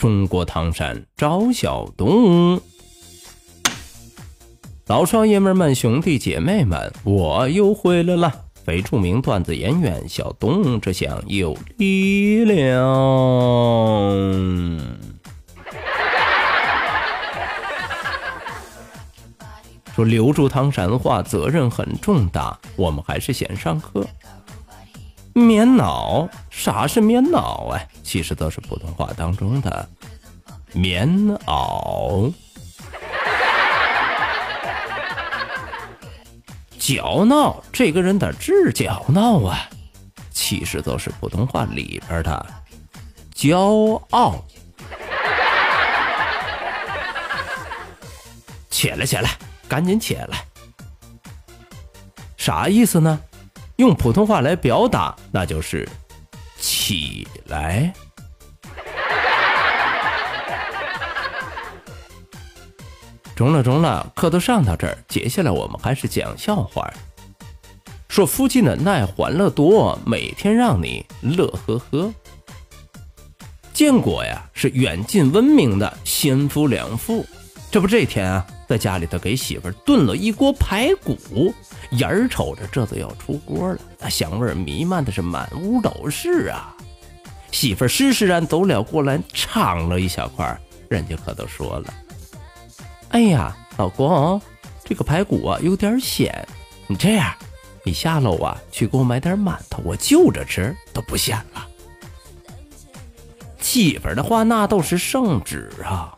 中国唐山赵小东，老少爷们们、兄弟姐妹们，我又回来了！非著名段子演员小东，这厢有力量。说留住唐山话责任很重大，我们还是先上课。棉袄，啥是棉袄啊？其实都是普通话当中的棉袄。骄闹，这个人的直骄闹啊，其实都是普通话里边的骄傲。起来，起来，赶紧起来！啥意思呢？用普通话来表达，那就是起来。中了，中了，课都上到这儿，接下来我们还是讲笑话。说附近的爱欢乐多，每天让你乐呵呵。建国呀，是远近闻名的先夫良妇。这不，这天啊，在家里头给媳妇炖了一锅排骨。眼儿瞅着这都要出锅了，那香味弥漫的是满屋都是啊！媳妇施施然走了过来，尝了一小块，人家可都说了：“哎呀，老公，这个排骨啊有点咸，你这样，你下楼啊去给我买点馒头，我就着吃都不咸了。”媳妇的话那都是圣旨啊！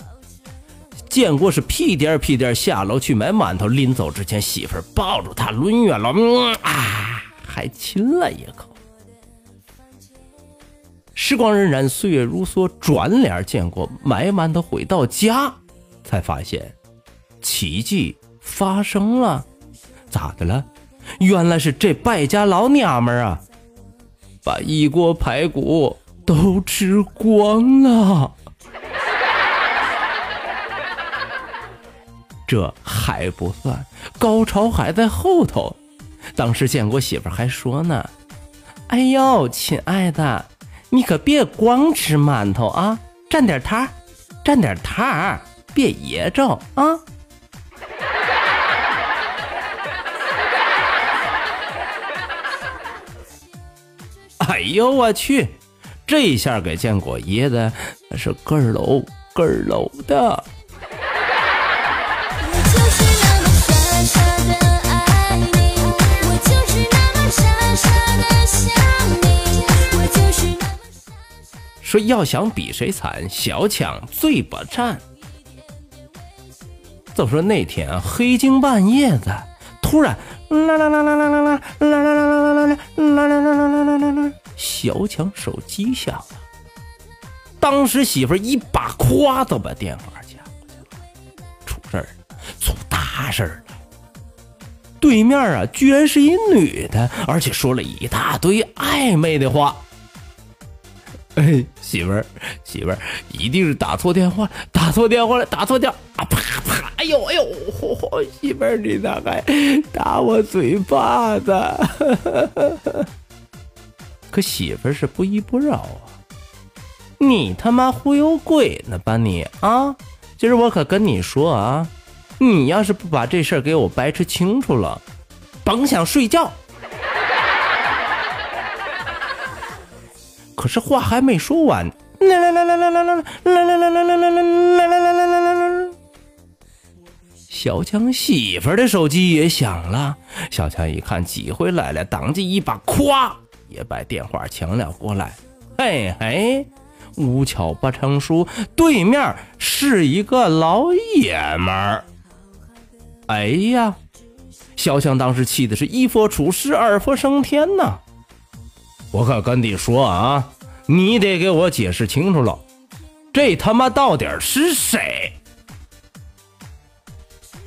建国是屁颠屁颠下楼去买馒头，临走之前，媳妇抱住他抡圆了，嗯啊，还亲了一口。时光荏苒，岁月如梭，转脸见过买馒头回到家，才发现奇迹发生了，咋的了？原来是这败家老娘们啊，把一锅排骨都吃光了。这还不算，高潮还在后头。当时建国媳妇还说呢：“哎呦，亲爱的，你可别光吃馒头啊，蘸点汤，蘸点汤，别噎着啊。”哎呦我去，这一下给建国噎的是咯喽咯喽的。说要想比谁惨，小强最不占。就说那天啊，黑更半夜的，突然啦啦啦啦啦啦啦啦啦啦啦啦啦啦啦啦啦啦，小强手机响了。当时媳妇一把夸都把电话接过去了，出事儿，出大事儿了。对面啊，居然是一女的，而且说了一大堆暧昧的话。哎，媳妇儿，媳妇儿，一定是打错电话，打错电话了，打错电啊！啪啪！哎呦哎呦，媳妇儿，你咋还打我嘴巴子？可媳妇儿是不依不饶啊！你他妈忽悠鬼呢吧你啊！今儿我可跟你说啊，你要是不把这事儿给我掰扯清楚了，甭想睡觉。可是话还没说完，啦啦啦啦啦啦啦啦啦啦啦啦啦啦啦啦啦啦啦！小强媳妇的手机也响了。小强一看机会来了，当即一把咵也把电话抢了过来。嘿嘿，无巧不成书，对面是一个老爷们。哎呀，小强当时气的是一佛出世，二佛升天呐！我可跟你说啊，你得给我解释清楚了，这他妈到底是谁？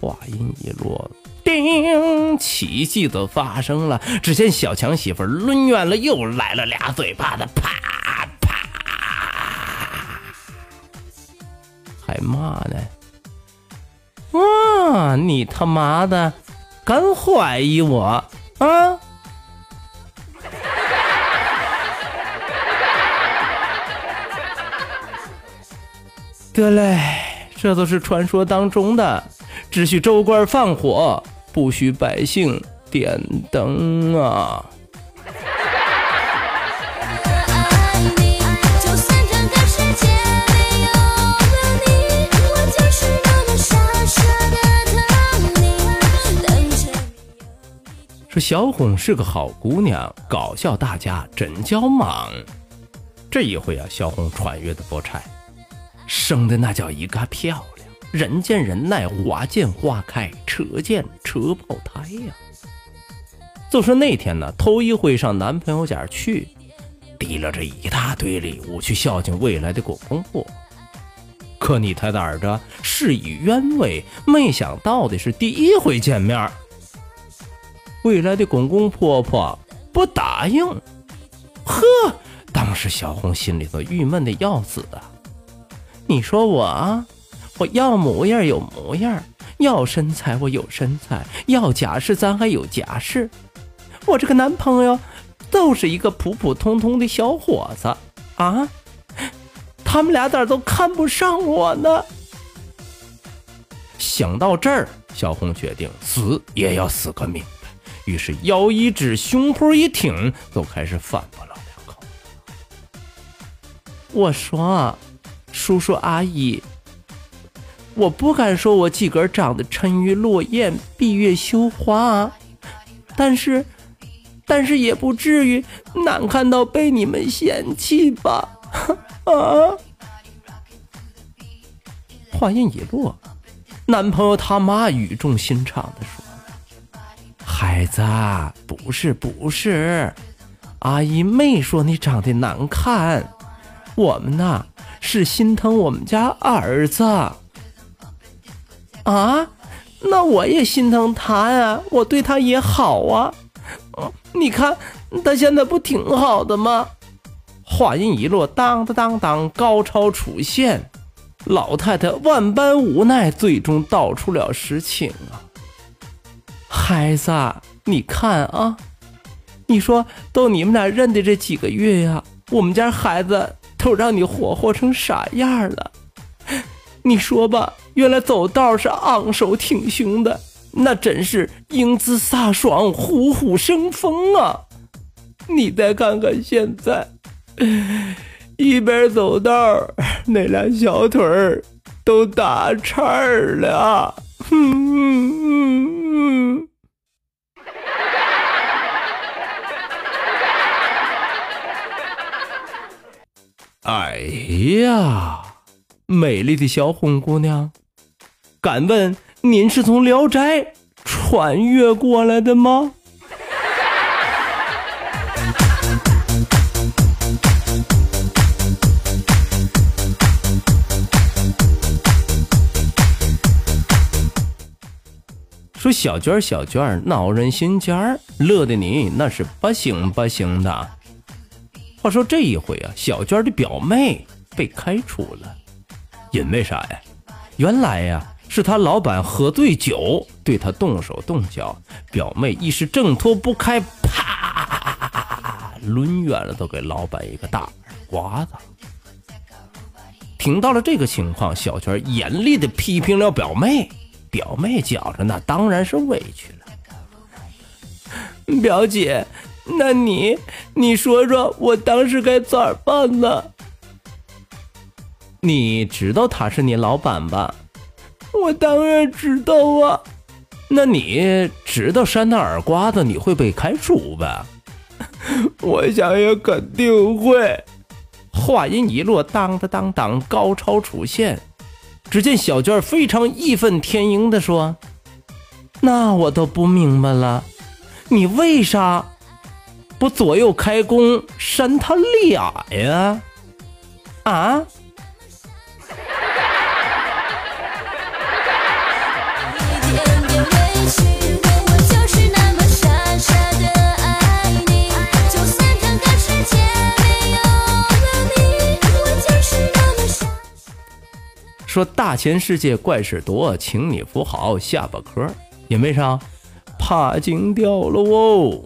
话音一落，叮，奇迹都发生了。只见小强媳妇抡圆了又来了俩嘴巴子，啪啪，还骂呢。啊！你他妈的敢怀疑我啊！得嘞，这都是传说当中的，只许州官放火，不许百姓点灯啊！说小红是个好姑娘，搞笑大家真叫忙。这一回啊，小红穿越的不差，生的那叫一个漂亮，人见人爱，花见花开，车见车爆胎呀。就说那天呢，头一回上男朋友家去，提了这一大堆礼物去孝敬未来的公公婆。可你猜咋着？事与愿违，没想到的是第一回见面。未来的公公婆婆不答应，呵，当时小红心里头郁闷的要死啊！你说我啊，我要模样有模样，要身材我有身材，要家世咱还有家世，我这个男朋友就是一个普普通通的小伙子啊！他们俩咋都看不上我呢？想到这儿，小红决定死也要死个明白。于是腰一直，胸脯一挺，就开始反驳老两口。我说：“叔叔阿姨，我不敢说我自个儿长得沉鱼落雁、闭月羞花，但是，但是也不至于难看到被你们嫌弃吧？” 啊！话音一落，男朋友他妈语重心长的说。孩子，不是不是，阿姨没说你长得难看，我们呐是心疼我们家儿子。啊，那我也心疼他呀，我对他也好啊。你看他现在不挺好的吗？话音一落，当当当当，高潮出现，老太太万般无奈，最终道出了实情啊。孩子，你看啊，你说都你们俩认的这几个月呀，我们家孩子都让你活活成啥样了？你说吧，原来走道是昂首挺胸的，那真是英姿飒爽、虎虎生风啊！你再看看现在，一边走道，那俩小腿儿都打颤儿了。哎呀，美丽的小红姑娘，敢问您是从《聊斋》穿越过来的吗？说小娟小娟闹人心尖儿，乐的你那是不行不行的。话说这一回啊，小娟的表妹被开除了，因为啥呀？原来呀，是她老板喝醉酒对她动手动脚，表妹一时挣脱不开，啪，抡圆了都给老板一个大耳刮子。听到了这个情况，小娟严厉的批评了表妹。表妹觉着那当然是委屈了。表姐，那你你说说我当时该咋办呢？你知道他是你老板吧？我当然知道啊。那你知道扇他耳刮子你会被开除吧？我想也肯定会。话音一落，当当当当，高超出现。只见小娟非常义愤填膺地说：“那我都不明白了，你为啥我左右开弓扇他俩呀？啊？说大千世界怪事多请你扶好下巴壳也没啥怕惊掉了哦。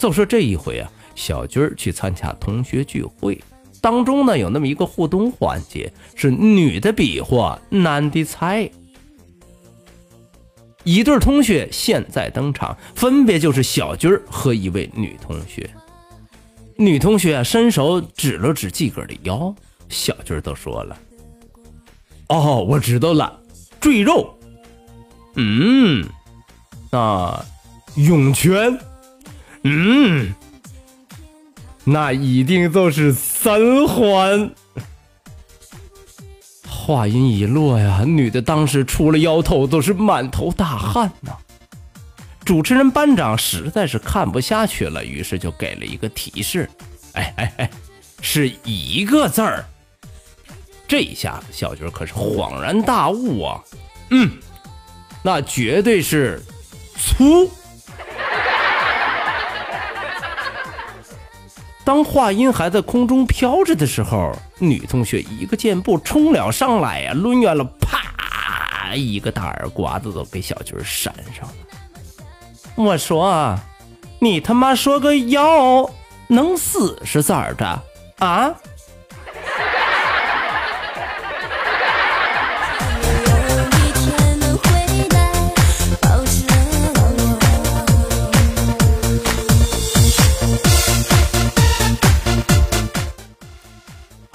就说这一回啊，小军儿去参加同学聚会，当中呢有那么一个互动环节，是女的比划，男的猜。一对同学现在登场，分别就是小军儿和一位女同学。女同学伸手指了指自个儿的腰，小军儿都说了：“哦，我知道了，赘肉。嗯，那涌泉。嗯，那一定就是三环。”话音一落呀，女的当时除了摇头，都是满头大汗呐。主持人班长实在是看不下去了，于是就给了一个提示：“哎哎哎，是一个字儿。”这一下子，小军可是恍然大悟啊！嗯，那绝对是粗。当话音还在空中飘着的时候，女同学一个箭步冲了上来呀，抡圆了，啪，一个大耳刮子都给小军扇上了。我说，你他妈说个要能死是咋的啊？